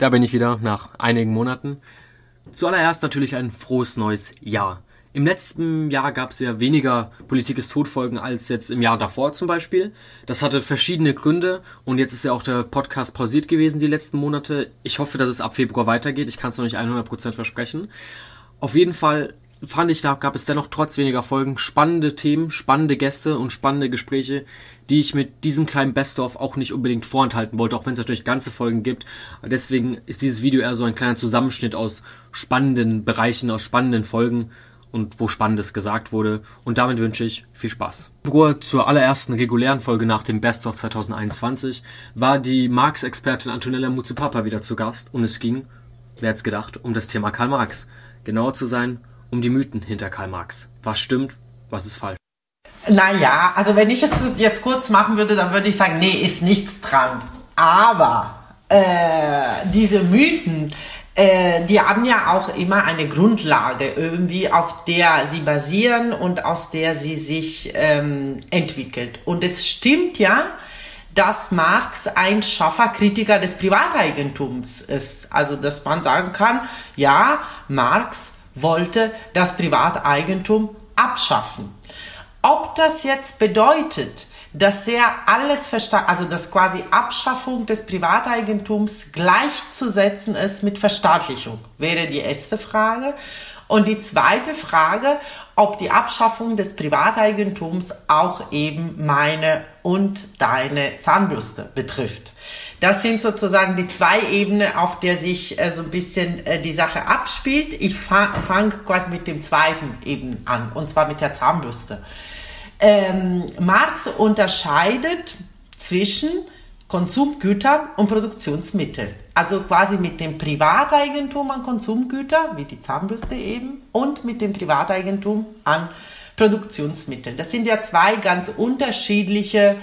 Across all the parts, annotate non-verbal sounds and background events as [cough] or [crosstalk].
Da bin ich wieder nach einigen Monaten. Zuallererst natürlich ein frohes neues Jahr. Im letzten Jahr gab es ja weniger Politik ist Todfolgen als jetzt im Jahr davor zum Beispiel. Das hatte verschiedene Gründe und jetzt ist ja auch der Podcast pausiert gewesen die letzten Monate. Ich hoffe, dass es ab Februar weitergeht. Ich kann es noch nicht 100% versprechen. Auf jeden Fall fand ich, da gab es dennoch trotz weniger Folgen spannende Themen, spannende Gäste und spannende Gespräche, die ich mit diesem kleinen Best-of auch nicht unbedingt vorenthalten wollte, auch wenn es natürlich ganze Folgen gibt. Deswegen ist dieses Video eher so ein kleiner Zusammenschnitt aus spannenden Bereichen, aus spannenden Folgen und wo Spannendes gesagt wurde. Und damit wünsche ich viel Spaß. Zur allerersten regulären Folge nach dem Best of 2021 war die Marx-Expertin Antonella Muzupapa wieder zu Gast und es ging, wer hätte gedacht, um das Thema Karl Marx. Genauer zu sein, um die Mythen hinter Karl Marx. Was stimmt, was ist falsch? Naja, also wenn ich es jetzt kurz machen würde, dann würde ich sagen, nee, ist nichts dran. Aber äh, diese Mythen, äh, die haben ja auch immer eine Grundlage irgendwie, auf der sie basieren und aus der sie sich ähm, entwickelt. Und es stimmt ja, dass Marx ein scharfer Kritiker des Privateigentums ist. Also, dass man sagen kann, ja, Marx wollte das Privateigentum abschaffen. Ob das jetzt bedeutet, dass er alles verstanden, also dass quasi Abschaffung des Privateigentums gleichzusetzen ist mit Verstaatlichung, wäre die erste Frage. Und die zweite Frage, ob die Abschaffung des Privateigentums auch eben meine und deine Zahnbürste betrifft. Das sind sozusagen die zwei Ebenen, auf der sich äh, so ein bisschen äh, die Sache abspielt. Ich fange fang quasi mit dem zweiten eben an, und zwar mit der Zahnbürste. Ähm, Marx unterscheidet zwischen Konsumgütern und Produktionsmitteln. Also quasi mit dem Privateigentum an Konsumgüter, wie die Zahnbürste eben, und mit dem Privateigentum an Produktionsmitteln. Das sind ja zwei ganz unterschiedliche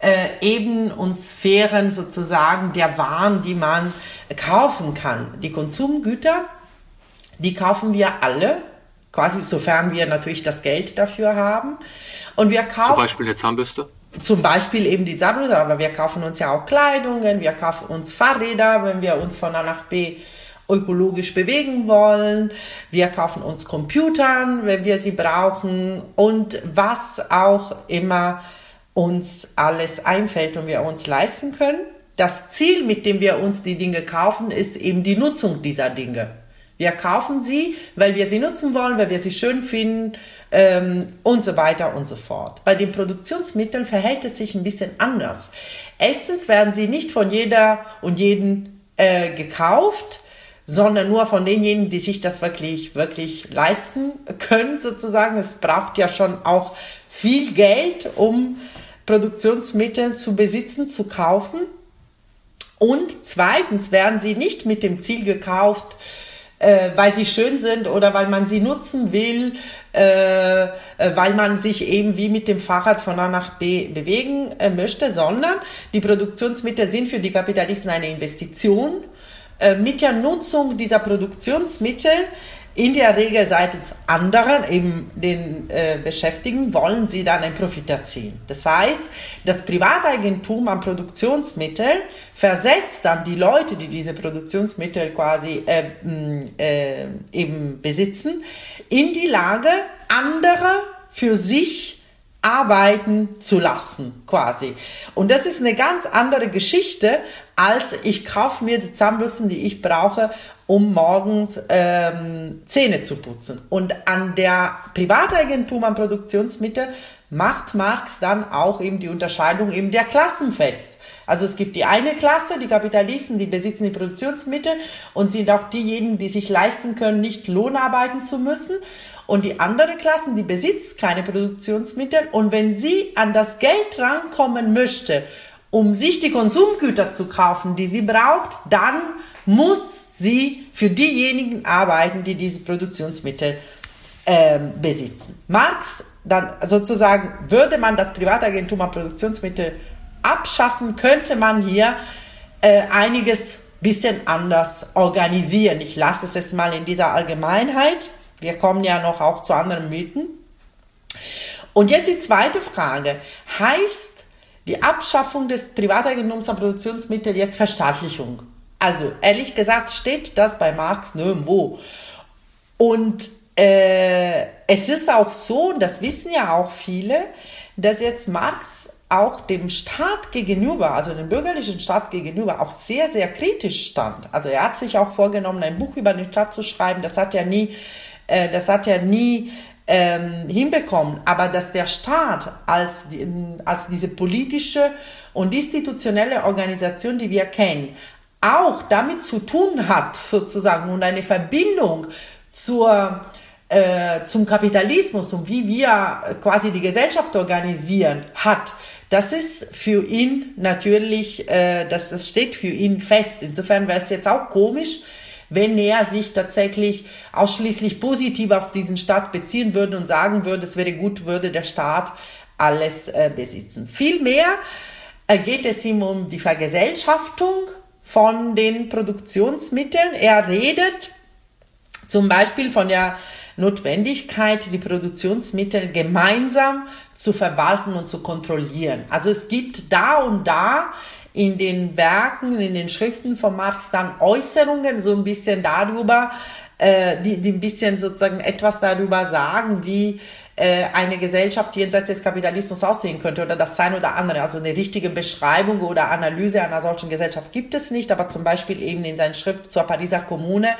äh, Ebenen und Sphären sozusagen der Waren, die man kaufen kann. Die Konsumgüter, die kaufen wir alle, quasi sofern wir natürlich das Geld dafür haben. Und wir kaufen. Zum Beispiel eine Zahnbürste? Zum Beispiel eben die Zahnbürste, aber wir kaufen uns ja auch Kleidungen, wir kaufen uns Fahrräder, wenn wir uns von A nach B ökologisch bewegen wollen. Wir kaufen uns Computern, wenn wir sie brauchen und was auch immer uns alles einfällt und wir uns leisten können. Das Ziel, mit dem wir uns die Dinge kaufen, ist eben die Nutzung dieser Dinge. Wir kaufen sie, weil wir sie nutzen wollen, weil wir sie schön finden ähm, und so weiter und so fort. Bei den Produktionsmitteln verhält es sich ein bisschen anders. Erstens werden sie nicht von jeder und jeden äh, gekauft, sondern nur von denjenigen, die sich das wirklich, wirklich leisten können, sozusagen. Es braucht ja schon auch viel Geld, um Produktionsmittel zu besitzen, zu kaufen. Und zweitens werden sie nicht mit dem Ziel gekauft, äh, weil sie schön sind oder weil man sie nutzen will, äh, äh, weil man sich eben wie mit dem Fahrrad von A nach B bewegen äh, möchte, sondern die Produktionsmittel sind für die Kapitalisten eine Investition. Äh, mit der Nutzung dieser Produktionsmittel in der Regel seitens anderen, eben den äh, Beschäftigten, wollen sie dann einen Profit erzielen. Das heißt, das Privateigentum an Produktionsmitteln versetzt dann die Leute, die diese Produktionsmittel quasi äh, äh, eben besitzen, in die Lage, andere für sich arbeiten zu lassen, quasi. Und das ist eine ganz andere Geschichte, als ich kaufe mir die Zahnbürsten, die ich brauche, um morgens ähm, Zähne zu putzen. Und an der Privateigentum an Produktionsmitteln macht Marx dann auch eben die Unterscheidung eben der Klassen fest. Also es gibt die eine Klasse, die Kapitalisten, die besitzen die Produktionsmittel und sind auch diejenigen, die sich leisten können, nicht Lohnarbeiten zu müssen. Und die andere Klasse, die besitzt keine Produktionsmittel. Und wenn sie an das Geld rankommen möchte, um sich die Konsumgüter zu kaufen, die sie braucht, dann muss sie für diejenigen arbeiten, die diese Produktionsmittel äh, besitzen. Marx, dann sozusagen, würde man das Privatagentum an Produktionsmittel abschaffen, könnte man hier äh, einiges bisschen anders organisieren. Ich lasse es jetzt mal in dieser Allgemeinheit. Wir kommen ja noch auch zu anderen Mythen. Und jetzt die zweite Frage. Heißt die Abschaffung des Privateigentums an Produktionsmitteln jetzt Verstaatlichung? Also ehrlich gesagt steht das bei Marx nirgendwo. Und äh, es ist auch so, und das wissen ja auch viele, dass jetzt Marx auch dem Staat gegenüber, also dem bürgerlichen Staat gegenüber, auch sehr, sehr kritisch stand. Also er hat sich auch vorgenommen, ein Buch über den Staat zu schreiben. Das hat er nie, äh, das hat er nie ähm, hinbekommen. Aber dass der Staat als, als diese politische und institutionelle Organisation, die wir kennen, auch damit zu tun hat, sozusagen, und eine Verbindung zur äh, zum Kapitalismus und wie wir quasi die Gesellschaft organisieren hat, das ist für ihn natürlich, äh, das, das steht für ihn fest. Insofern wäre es jetzt auch komisch, wenn er sich tatsächlich ausschließlich positiv auf diesen Staat beziehen würde und sagen würde, es wäre gut, würde der Staat alles äh, besitzen. Vielmehr äh, geht es ihm um die Vergesellschaftung von den Produktionsmitteln. Er redet zum Beispiel von der Notwendigkeit, die Produktionsmittel gemeinsam zu verwalten und zu kontrollieren. Also es gibt da und da in den Werken, in den Schriften von Marx dann Äußerungen so ein bisschen darüber, äh, die, die ein bisschen sozusagen etwas darüber sagen, wie äh, eine Gesellschaft jenseits des Kapitalismus aussehen könnte oder das sein oder andere. Also eine richtige Beschreibung oder Analyse einer solchen Gesellschaft gibt es nicht, aber zum Beispiel eben in seiner Schrift zur Pariser Kommune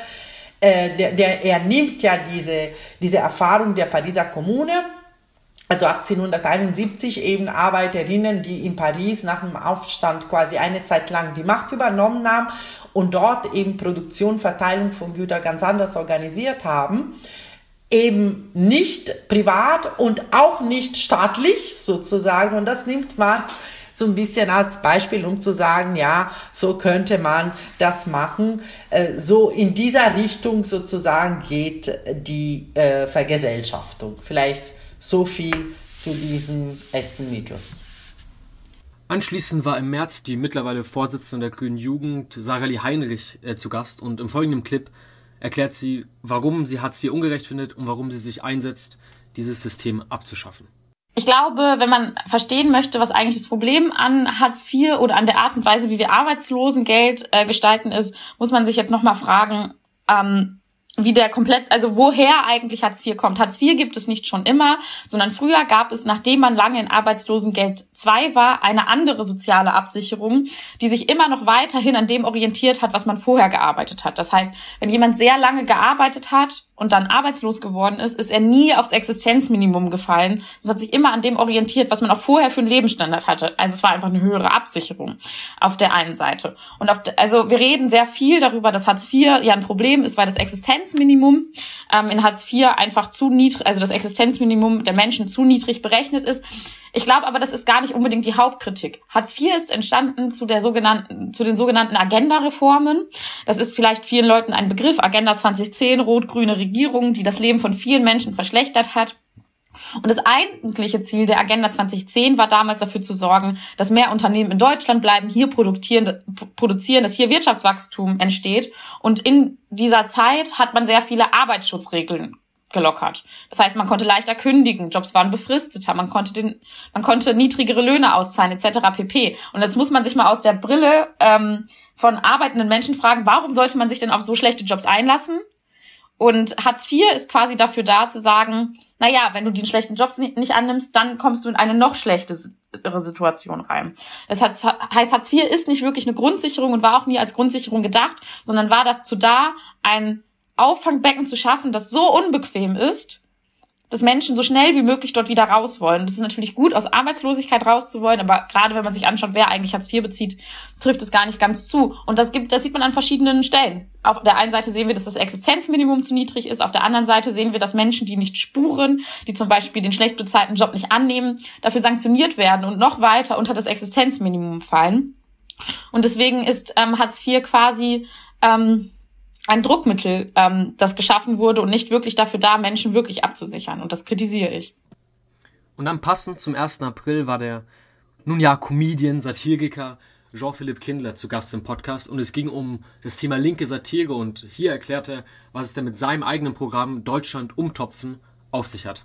äh, der, der, er nimmt ja diese, diese Erfahrung der Pariser Kommune, also 1871 eben Arbeiterinnen, die in Paris nach dem Aufstand quasi eine Zeit lang die Macht übernommen haben und dort eben Produktion, Verteilung von Gütern ganz anders organisiert haben. Eben nicht privat und auch nicht staatlich sozusagen. Und das nimmt Marx so ein bisschen als Beispiel, um zu sagen, ja, so könnte man das machen. Äh, so in dieser Richtung sozusagen geht die äh, Vergesellschaftung. Vielleicht so viel zu diesem Essen-Mythos. Anschließend war im März die mittlerweile Vorsitzende der Grünen Jugend, Sarali Heinrich, äh, zu Gast und im folgenden Clip erklärt sie, warum sie Hartz IV ungerecht findet und warum sie sich einsetzt, dieses System abzuschaffen. Ich glaube, wenn man verstehen möchte, was eigentlich das Problem an Hartz IV oder an der Art und Weise, wie wir Arbeitslosengeld äh, gestalten ist, muss man sich jetzt nochmal fragen, ähm, wie der komplett, also woher eigentlich Hartz IV kommt. Hartz IV gibt es nicht schon immer, sondern früher gab es, nachdem man lange in Arbeitslosengeld 2 war, eine andere soziale Absicherung, die sich immer noch weiterhin an dem orientiert hat, was man vorher gearbeitet hat. Das heißt, wenn jemand sehr lange gearbeitet hat und dann arbeitslos geworden ist, ist er nie aufs Existenzminimum gefallen. Es hat sich immer an dem orientiert, was man auch vorher für einen Lebensstandard hatte. Also es war einfach eine höhere Absicherung auf der einen Seite. Und auf de, also wir reden sehr viel darüber, dass Hartz IV ja ein Problem ist, weil das Existenzminimum ähm, in Hartz IV einfach zu niedrig, also das Existenzminimum der Menschen zu niedrig berechnet ist. Ich glaube aber, das ist gar nicht unbedingt die Hauptkritik. Hartz IV ist entstanden zu der sogenannten, zu den sogenannten Agenda-Reformen. Das ist vielleicht vielen Leuten ein Begriff. Agenda 2010, rot-grüne Regierung, die das Leben von vielen Menschen verschlechtert hat. Und das eigentliche Ziel der Agenda 2010 war damals dafür zu sorgen, dass mehr Unternehmen in Deutschland bleiben, hier produzieren, produzieren, dass hier Wirtschaftswachstum entsteht. Und in dieser Zeit hat man sehr viele Arbeitsschutzregeln gelockert. Das heißt, man konnte leichter kündigen, Jobs waren befristeter, man konnte den, man konnte niedrigere Löhne auszahlen etc. pp. Und jetzt muss man sich mal aus der Brille ähm, von arbeitenden Menschen fragen, warum sollte man sich denn auf so schlechte Jobs einlassen? Und Hartz IV ist quasi dafür da zu sagen, na ja, wenn du den schlechten Jobs nicht annimmst, dann kommst du in eine noch schlechtere Situation rein. Das heißt, Hartz IV ist nicht wirklich eine Grundsicherung und war auch nie als Grundsicherung gedacht, sondern war dazu da, ein Auffangbecken zu schaffen, das so unbequem ist, dass Menschen so schnell wie möglich dort wieder raus wollen. Das ist natürlich gut, aus Arbeitslosigkeit rauszuwollen, aber gerade wenn man sich anschaut, wer eigentlich Hartz IV bezieht, trifft es gar nicht ganz zu. Und das gibt, das sieht man an verschiedenen Stellen. Auf der einen Seite sehen wir, dass das Existenzminimum zu niedrig ist. Auf der anderen Seite sehen wir, dass Menschen, die nicht spuren, die zum Beispiel den schlecht bezahlten Job nicht annehmen, dafür sanktioniert werden und noch weiter unter das Existenzminimum fallen. Und deswegen ist ähm, Hartz IV quasi ähm, ein Druckmittel, ähm, das geschaffen wurde und nicht wirklich dafür da, Menschen wirklich abzusichern. Und das kritisiere ich. Und dann passend zum 1. April war der, nun ja, Comedian, Satiriker Jean-Philippe Kindler zu Gast im Podcast und es ging um das Thema linke Satire und hier erklärte er, was es denn mit seinem eigenen Programm Deutschland umtopfen auf sich hat.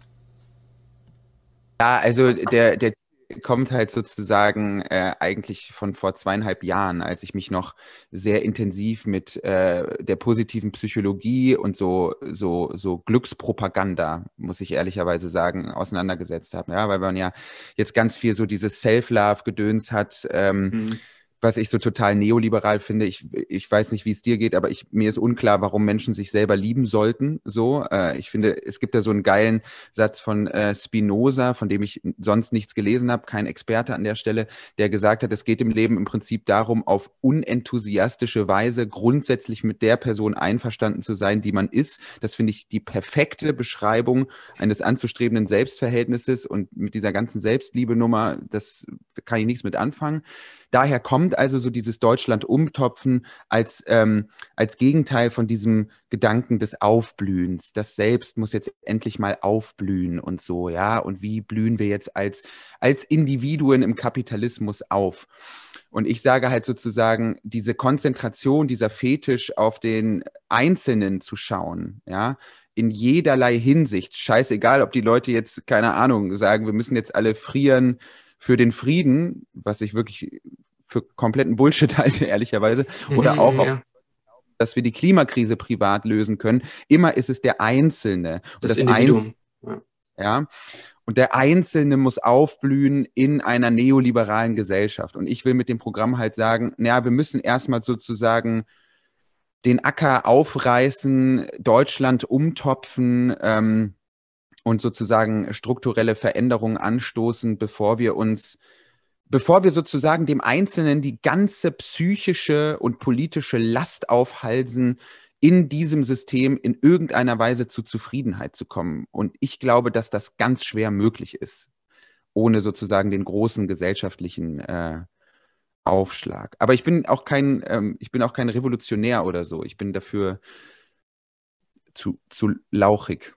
Ja, also der, der kommt halt sozusagen äh, eigentlich von vor zweieinhalb Jahren, als ich mich noch sehr intensiv mit äh, der positiven Psychologie und so, so, so Glückspropaganda, muss ich ehrlicherweise sagen, auseinandergesetzt habe. Ja, weil man ja jetzt ganz viel so dieses Self-Love-Gedöns hat. Ähm, mhm was ich so total neoliberal finde. Ich, ich weiß nicht, wie es dir geht, aber ich, mir ist unklar, warum Menschen sich selber lieben sollten. So, äh, ich finde, es gibt da so einen geilen Satz von äh, Spinoza, von dem ich sonst nichts gelesen habe, kein Experte an der Stelle, der gesagt hat, es geht im Leben im Prinzip darum, auf unenthusiastische Weise grundsätzlich mit der Person einverstanden zu sein, die man ist. Das finde ich die perfekte Beschreibung eines anzustrebenden Selbstverhältnisses und mit dieser ganzen Selbstliebe-Nummer, das kann ich nichts mit anfangen. Daher kommt also so dieses Deutschland umtopfen als, ähm, als Gegenteil von diesem Gedanken des Aufblühens. Das Selbst muss jetzt endlich mal aufblühen und so, ja. Und wie blühen wir jetzt als, als Individuen im Kapitalismus auf? Und ich sage halt sozusagen, diese Konzentration, dieser Fetisch auf den Einzelnen zu schauen, ja, in jederlei Hinsicht, scheißegal, ob die Leute jetzt, keine Ahnung, sagen, wir müssen jetzt alle frieren, für den Frieden, was ich wirklich für kompletten Bullshit [laughs] halte, ehrlicherweise, oder mhm, auch, ja. dass wir die Klimakrise privat lösen können. Immer ist es der Einzelne. Das, das Individuum. Einzel ja. ja. Und der Einzelne muss aufblühen in einer neoliberalen Gesellschaft. Und ich will mit dem Programm halt sagen, naja, wir müssen erstmal sozusagen den Acker aufreißen, Deutschland umtopfen, ähm, und sozusagen strukturelle Veränderungen anstoßen, bevor wir uns, bevor wir sozusagen dem Einzelnen die ganze psychische und politische Last aufhalsen, in diesem System in irgendeiner Weise zu Zufriedenheit zu kommen. Und ich glaube, dass das ganz schwer möglich ist, ohne sozusagen den großen gesellschaftlichen äh, Aufschlag. Aber ich bin auch kein, ähm, ich bin auch kein Revolutionär oder so. Ich bin dafür zu, zu lauchig.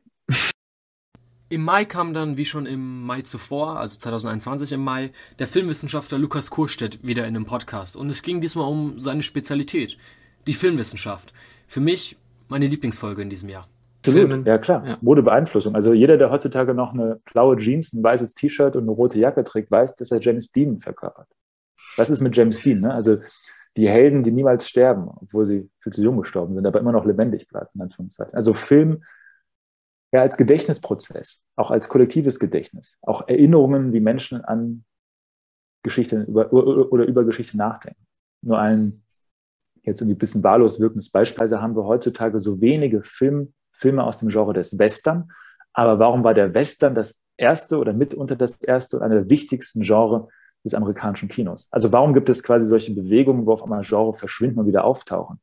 Im Mai kam dann, wie schon im Mai zuvor, also 2021 im Mai, der Filmwissenschaftler Lukas Kurstedt wieder in einem Podcast. Und es ging diesmal um seine Spezialität, die Filmwissenschaft. Für mich meine Lieblingsfolge in diesem Jahr. Absolut, ja klar. Ja. Modebeeinflussung. Also jeder, der heutzutage noch eine blaue Jeans, ein weißes T-Shirt und eine rote Jacke trägt, weiß, dass er James Dean verkörpert. Was ist mit James Dean? Ne? Also die Helden, die niemals sterben, obwohl sie viel zu jung gestorben sind, aber immer noch lebendig bleiben, in Anführungszeichen. Also Film ja als Gedächtnisprozess, auch als kollektives Gedächtnis, auch Erinnerungen, wie Menschen an Geschichte über, oder über Geschichte nachdenken. Nur ein jetzt irgendwie ein bisschen wahllos wirkendes Beispiel. Also haben wir heutzutage so wenige Film, Filme aus dem Genre des Western. Aber warum war der Western das erste oder mitunter das erste und einer der wichtigsten Genre des amerikanischen Kinos? Also warum gibt es quasi solche Bewegungen, wo auf einmal Genre verschwinden und wieder auftauchen?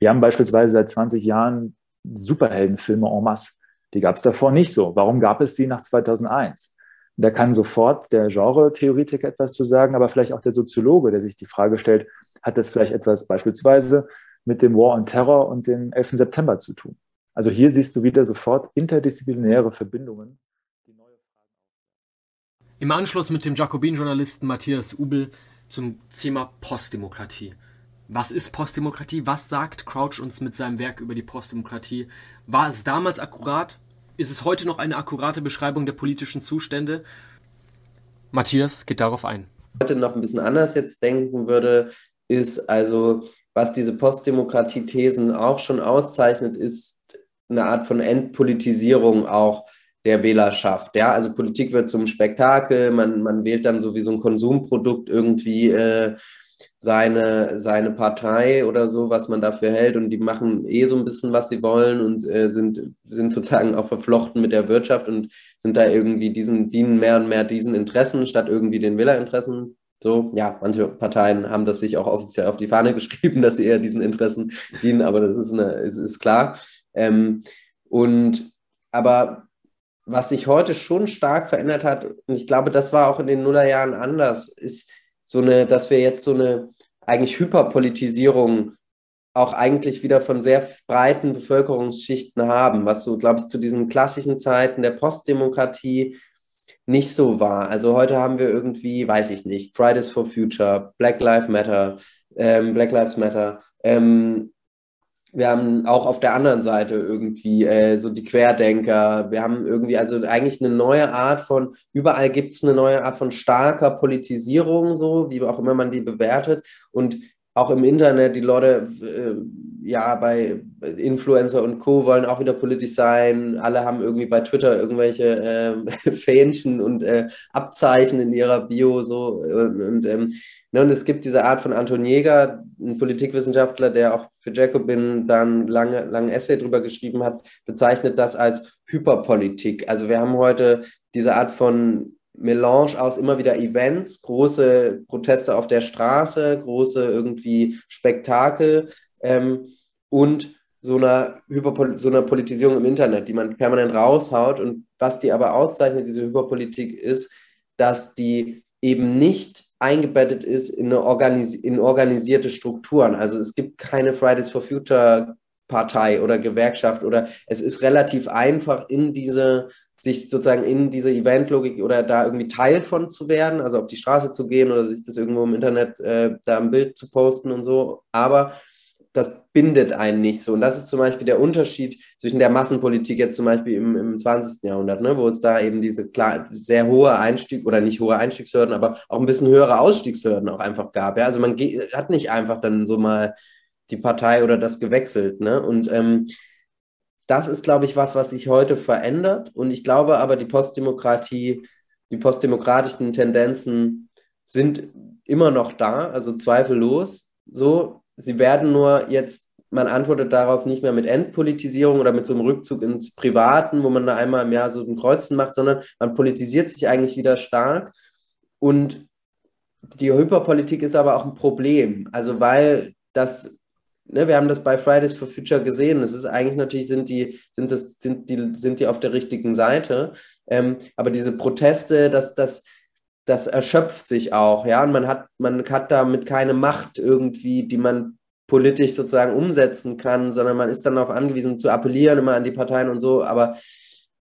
Wir haben beispielsweise seit 20 Jahren Superheldenfilme en masse. Die gab es davor nicht so. Warum gab es sie nach 2001? Da kann sofort der Genre-Theoretiker etwas zu sagen, aber vielleicht auch der Soziologe, der sich die Frage stellt, hat das vielleicht etwas beispielsweise mit dem War on Terror und dem 11. September zu tun? Also hier siehst du wieder sofort interdisziplinäre Verbindungen. Im Anschluss mit dem Jakobin-Journalisten Matthias Ubel zum Thema Postdemokratie. Was ist Postdemokratie? Was sagt Crouch uns mit seinem Werk über die Postdemokratie? War es damals akkurat? Ist es heute noch eine akkurate Beschreibung der politischen Zustände? Matthias geht darauf ein. Heute noch ein bisschen anders jetzt denken würde, ist also, was diese Postdemokratie-Thesen auch schon auszeichnet, ist eine Art von Entpolitisierung auch der Wählerschaft. Ja, also Politik wird zum Spektakel, man, man wählt dann so wie so ein Konsumprodukt irgendwie äh, seine, seine Partei oder so, was man dafür hält. Und die machen eh so ein bisschen, was sie wollen und äh, sind, sind sozusagen auch verflochten mit der Wirtschaft und sind da irgendwie diesen, dienen mehr und mehr diesen Interessen statt irgendwie den Wählerinteressen. So, ja, manche Parteien haben das sich auch offiziell auf die Fahne [laughs] geschrieben, dass sie eher diesen Interessen dienen, aber das ist, eine, ist, ist klar. Ähm, und aber was sich heute schon stark verändert hat, und ich glaube, das war auch in den Nullerjahren anders, ist, so eine, dass wir jetzt so eine eigentlich Hyperpolitisierung auch eigentlich wieder von sehr breiten Bevölkerungsschichten haben, was so, glaube ich, zu diesen klassischen Zeiten der Postdemokratie nicht so war. Also heute haben wir irgendwie, weiß ich nicht, Fridays for Future, Black Lives Matter, ähm, Black Lives Matter, ähm, wir haben auch auf der anderen Seite irgendwie äh, so die Querdenker. Wir haben irgendwie also eigentlich eine neue Art von, überall gibt es eine neue Art von starker Politisierung, so wie auch immer man die bewertet. Und auch im Internet, die Leute, äh, ja, bei Influencer und Co. wollen auch wieder politisch sein. Alle haben irgendwie bei Twitter irgendwelche äh, [laughs] Fähnchen und äh, Abzeichen in ihrer Bio so. Und, und ähm, Ne, und es gibt diese Art von Anton Jäger, ein Politikwissenschaftler, der auch für Jacobin dann lange, lange Essay drüber geschrieben hat, bezeichnet das als Hyperpolitik. Also wir haben heute diese Art von Melange aus immer wieder Events, große Proteste auf der Straße, große irgendwie Spektakel ähm, und so einer, Hyperpol so einer Politisierung im Internet, die man permanent raushaut. Und was die aber auszeichnet, diese Hyperpolitik, ist, dass die eben nicht eingebettet ist in, organis in organisierte Strukturen. Also es gibt keine Fridays for Future Partei oder Gewerkschaft oder es ist relativ einfach in diese sich sozusagen in diese Eventlogik oder da irgendwie Teil von zu werden, also auf die Straße zu gehen oder sich das irgendwo im Internet äh, da ein Bild zu posten und so. Aber das bindet einen nicht so. Und das ist zum Beispiel der Unterschied zwischen der Massenpolitik jetzt zum Beispiel im, im 20. Jahrhundert, ne, wo es da eben diese klar, sehr hohe Einstieg oder nicht hohe Einstiegshürden, aber auch ein bisschen höhere Ausstiegshürden auch einfach gab. Ja? Also man hat nicht einfach dann so mal die Partei oder das gewechselt. Ne? Und ähm, das ist, glaube ich, was, was sich heute verändert. Und ich glaube aber, die Postdemokratie, die postdemokratischen Tendenzen sind immer noch da, also zweifellos. So, sie werden nur jetzt, man antwortet darauf nicht mehr mit Endpolitisierung oder mit so einem Rückzug ins Privaten, wo man da einmal im Jahr so ein Kreuzen macht, sondern man politisiert sich eigentlich wieder stark. Und die Hyperpolitik ist aber auch ein Problem. Also weil das, ne, wir haben das bei Fridays for Future gesehen. Es ist eigentlich natürlich sind die, sind das, sind die, sind die auf der richtigen Seite. Ähm, aber diese Proteste, dass das, das erschöpft sich auch, ja, und man hat, man hat damit keine Macht irgendwie, die man politisch sozusagen umsetzen kann, sondern man ist dann auch angewiesen zu appellieren immer an die Parteien und so, aber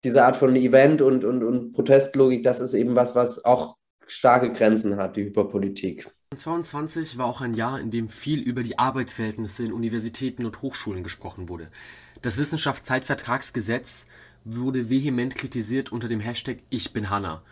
diese Art von Event und, und, und Protestlogik, das ist eben was, was auch starke Grenzen hat, die Hyperpolitik. 2022 war auch ein Jahr, in dem viel über die Arbeitsverhältnisse in Universitäten und Hochschulen gesprochen wurde. Das Wissenschaftszeitvertragsgesetz wurde vehement kritisiert unter dem Hashtag Ich bin Hanna.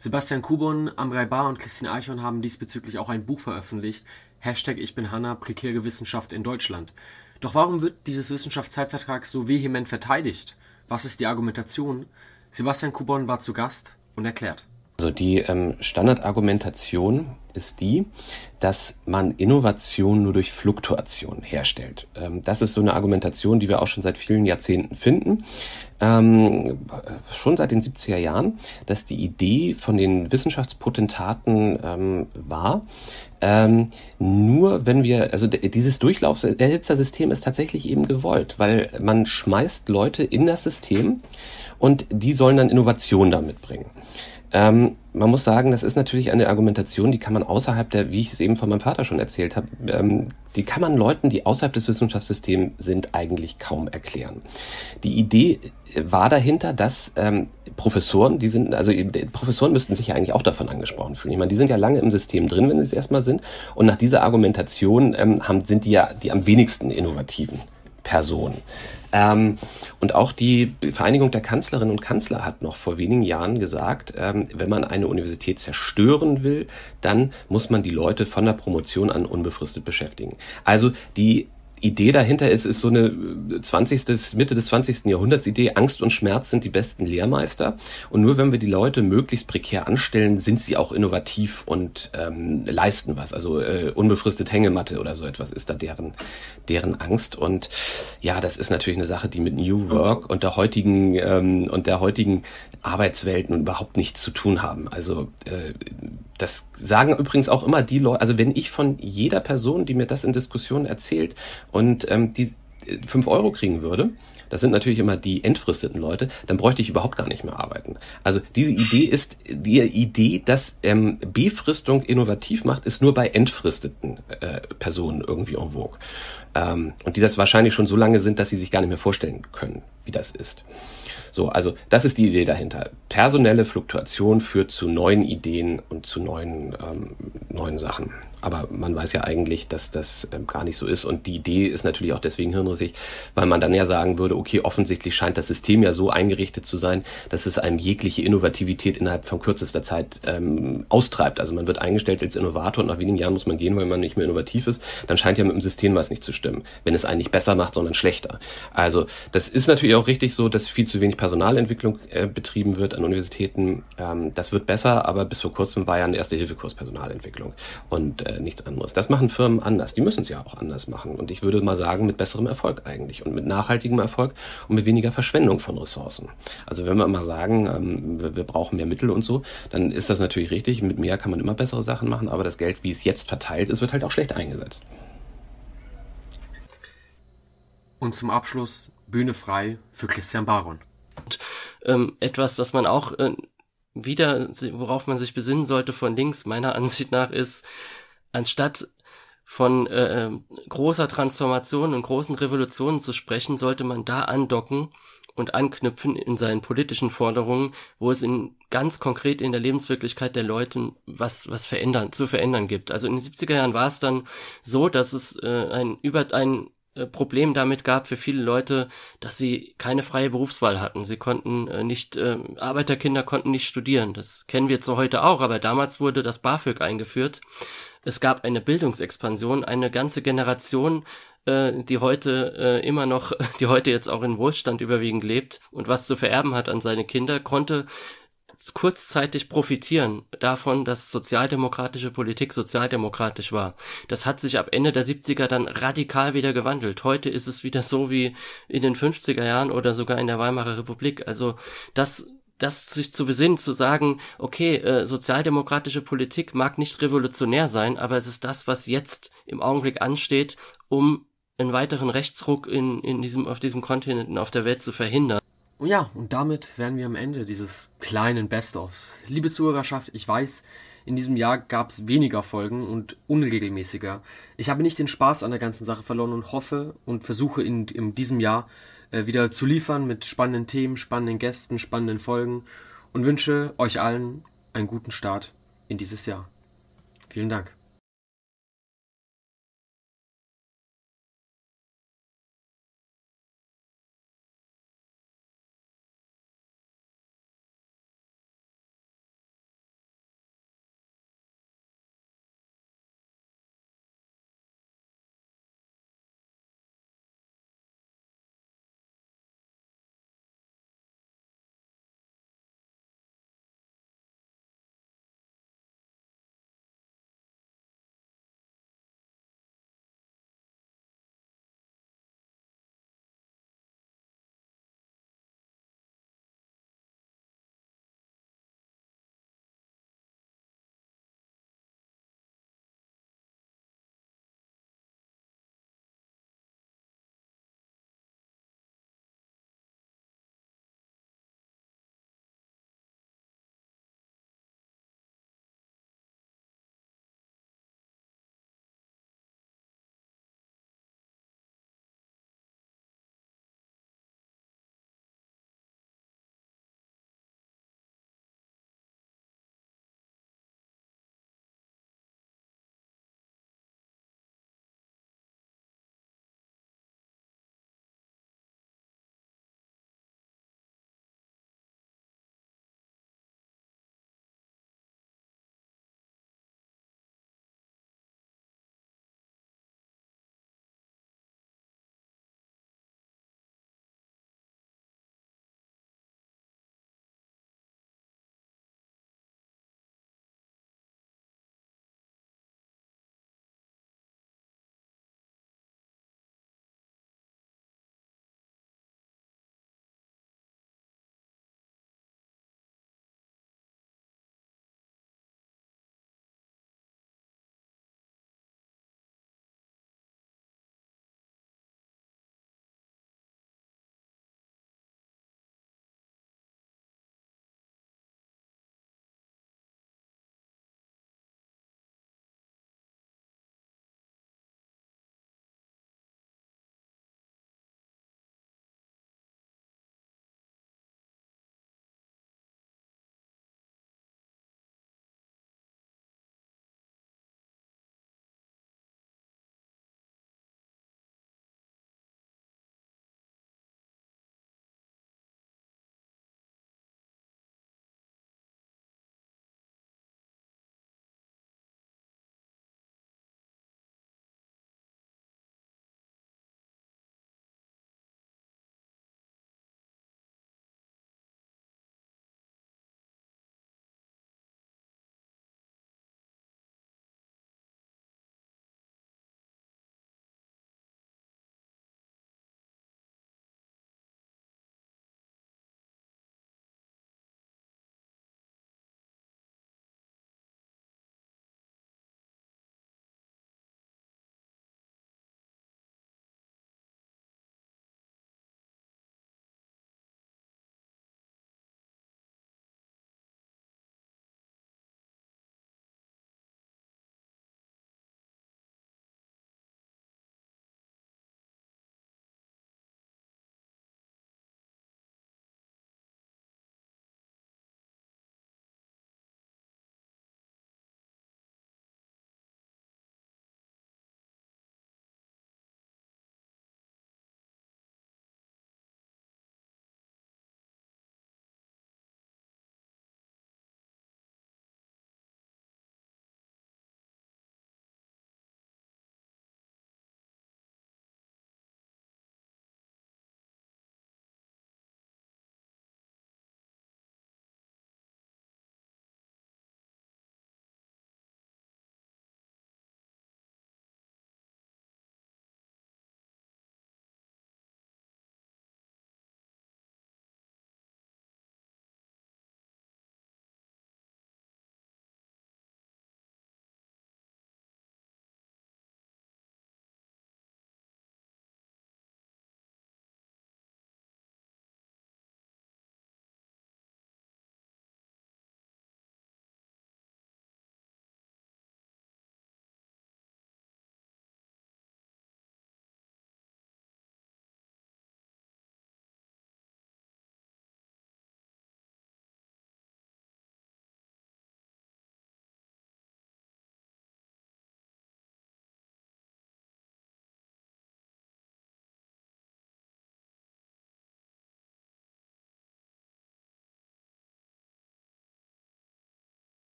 Sebastian Kubon, Amrei Bar und Christine Eichhorn haben diesbezüglich auch ein Buch veröffentlicht, Hashtag Ich bin Hanna, prekäre Wissenschaft in Deutschland. Doch warum wird dieses Wissenschaftszeitvertrag so vehement verteidigt? Was ist die Argumentation? Sebastian Kubon war zu Gast und erklärt. Also die ähm, Standardargumentation ist die, dass man Innovation nur durch Fluktuation herstellt. Ähm, das ist so eine Argumentation, die wir auch schon seit vielen Jahrzehnten finden, ähm, schon seit den 70er Jahren, dass die Idee von den Wissenschaftspotentaten ähm, war, ähm, nur wenn wir, also dieses Durchlaufserhitzersystem ist tatsächlich eben gewollt, weil man schmeißt Leute in das System und die sollen dann Innovation damit bringen. Ähm, man muss sagen, das ist natürlich eine Argumentation, die kann man außerhalb der, wie ich es eben von meinem Vater schon erzählt habe, ähm, die kann man Leuten, die außerhalb des Wissenschaftssystems sind, eigentlich kaum erklären. Die Idee war dahinter, dass ähm, Professoren, die sind, also Professoren müssten sich ja eigentlich auch davon angesprochen fühlen. Ich meine, die sind ja lange im System drin, wenn sie es erstmal sind. Und nach dieser Argumentation ähm, haben, sind die ja die am wenigsten innovativen Personen. Ähm, und auch die Vereinigung der Kanzlerinnen und Kanzler hat noch vor wenigen Jahren gesagt, ähm, wenn man eine Universität zerstören will, dann muss man die Leute von der Promotion an unbefristet beschäftigen. Also die Idee dahinter ist, ist so eine 20. Mitte des 20. Jahrhunderts Idee, Angst und Schmerz sind die besten Lehrmeister. Und nur wenn wir die Leute möglichst prekär anstellen, sind sie auch innovativ und ähm, leisten was. Also äh, unbefristet Hängematte oder so etwas ist da deren, deren Angst. Und ja, das ist natürlich eine Sache, die mit New Work und der heutigen ähm, und der heutigen Arbeitswelt nun überhaupt nichts zu tun haben. Also äh, das sagen übrigens auch immer die Leute, also wenn ich von jeder Person, die mir das in Diskussionen erzählt und ähm, die äh, fünf Euro kriegen würde, das sind natürlich immer die entfristeten Leute, dann bräuchte ich überhaupt gar nicht mehr arbeiten. Also diese Idee ist, die Idee, dass ähm, Befristung innovativ macht, ist nur bei entfristeten äh, Personen irgendwie en vogue. Ähm, und die das wahrscheinlich schon so lange sind, dass sie sich gar nicht mehr vorstellen können, wie das ist. So, also das ist die Idee dahinter. Personelle Fluktuation führt zu neuen Ideen und zu neuen, ähm, neuen Sachen. Aber man weiß ja eigentlich, dass das ähm, gar nicht so ist. Und die Idee ist natürlich auch deswegen hirnrissig, weil man dann ja sagen würde, okay, offensichtlich scheint das System ja so eingerichtet zu sein, dass es einem jegliche Innovativität innerhalb von kürzester Zeit ähm, austreibt. Also man wird eingestellt als Innovator und nach wenigen Jahren muss man gehen, weil man nicht mehr innovativ ist. Dann scheint ja mit dem System was nicht zu stimmen, wenn es einen nicht besser macht, sondern schlechter. Also das ist natürlich auch richtig so, dass viel zu wenig Personalentwicklung äh, betrieben wird an Universitäten. Ähm, das wird besser, aber bis vor kurzem war ja ein Erste-Hilfe-Kurs Personalentwicklung. Und äh, nichts anderes. Das machen Firmen anders. Die müssen es ja auch anders machen. Und ich würde mal sagen, mit besserem Erfolg eigentlich und mit nachhaltigem Erfolg und mit weniger Verschwendung von Ressourcen. Also wenn wir mal sagen, ähm, wir, wir brauchen mehr Mittel und so, dann ist das natürlich richtig. Mit mehr kann man immer bessere Sachen machen, aber das Geld, wie es jetzt verteilt ist, wird halt auch schlecht eingesetzt. Und zum Abschluss Bühne frei für Christian Baron. Und, ähm, etwas, das man auch äh, wieder, worauf man sich besinnen sollte von links, meiner [laughs] Ansicht nach, ist, anstatt von äh, ähm, großer Transformation und großen Revolutionen zu sprechen, sollte man da andocken und anknüpfen in seinen politischen Forderungen, wo es in ganz konkret in der Lebenswirklichkeit der Leute was was verändern zu verändern gibt. Also in den 70er Jahren war es dann so, dass es äh, ein über ein äh, Problem damit gab für viele Leute, dass sie keine freie Berufswahl hatten. Sie konnten äh, nicht, äh, Arbeiterkinder konnten nicht studieren. Das kennen wir so heute auch, aber damals wurde das BAföG eingeführt es gab eine Bildungsexpansion, eine ganze Generation, äh, die heute äh, immer noch, [laughs] die heute jetzt auch in Wohlstand überwiegend lebt und was zu vererben hat an seine Kinder, konnte kurzzeitig profitieren davon, dass sozialdemokratische Politik sozialdemokratisch war. Das hat sich ab Ende der 70er dann radikal wieder gewandelt. Heute ist es wieder so wie in den 50er Jahren oder sogar in der Weimarer Republik. Also das das sich zu besinnen, zu sagen, okay, äh, sozialdemokratische Politik mag nicht revolutionär sein, aber es ist das, was jetzt im Augenblick ansteht, um einen weiteren Rechtsruck in, in diesem, auf diesem Kontinent und auf der Welt zu verhindern. Ja, und damit wären wir am Ende dieses kleinen Best-ofs. Liebe Zuhörerschaft, ich weiß, in diesem Jahr gab es weniger Folgen und unregelmäßiger. Ich habe nicht den Spaß an der ganzen Sache verloren und hoffe und versuche in, in diesem Jahr äh, wieder zu liefern mit spannenden Themen, spannenden Gästen, spannenden Folgen und wünsche euch allen einen guten Start in dieses Jahr. Vielen Dank.